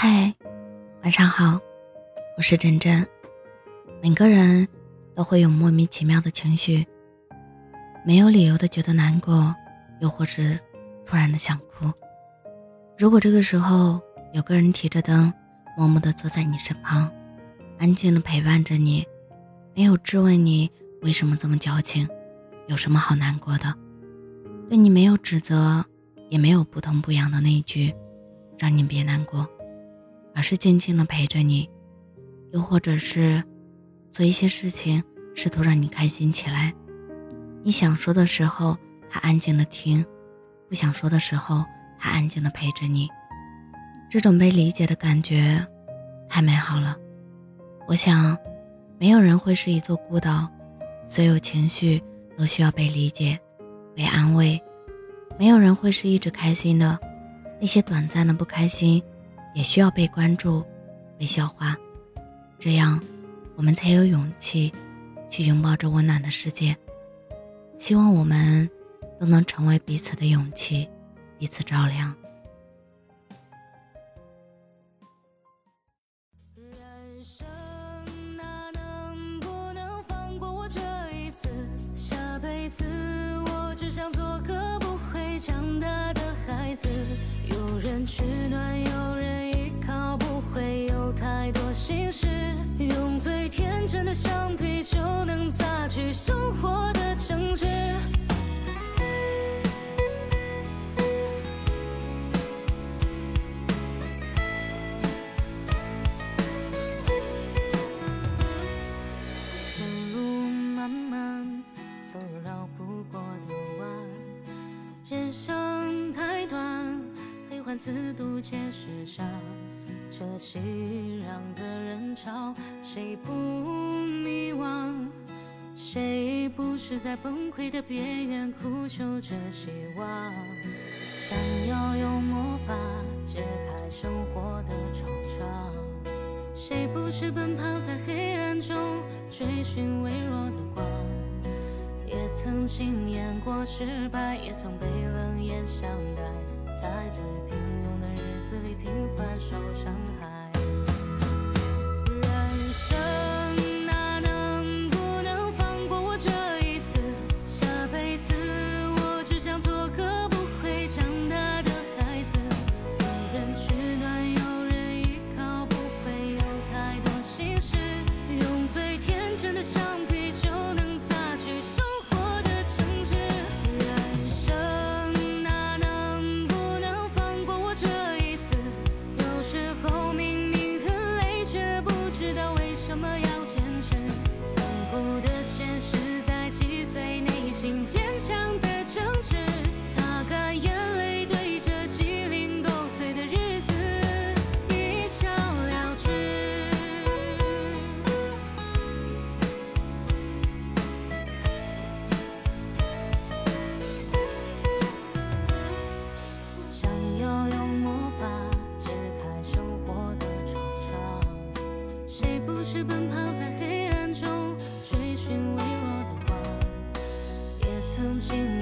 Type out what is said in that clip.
嗨，晚上好，我是真真。每个人都会有莫名其妙的情绪，没有理由的觉得难过，又或是突然的想哭。如果这个时候有个人提着灯，默默的坐在你身旁，安静的陪伴着你，没有质问你为什么这么矫情，有什么好难过的，对你没有指责，也没有不痛不痒的那一句，让你别难过。而是静静的陪着你，又或者是做一些事情，试图让你开心起来。你想说的时候，他安静的听；不想说的时候，他安静的陪着你。这种被理解的感觉，太美好了。我想，没有人会是一座孤岛，所有情绪都需要被理解、被安慰。没有人会是一直开心的，那些短暂的不开心。也需要被关注、被消化，这样我们才有勇气去拥抱这温暖的世界。希望我们都能成为彼此的勇气，彼此照亮。人生哪能不能放过我这一次？下辈子我只想做个不会长大的孩子，有人取暖，有欢自渡皆是伤。这熙攘的人潮，谁不迷惘？谁不是在崩溃的边缘苦求着希望？想要用魔法解开生活的惆怅，谁不是奔跑在黑暗中追寻微弱的光？也曾经验过失败，也曾被冷眼相待，在最平庸的日子里平凡受伤害。迎接。心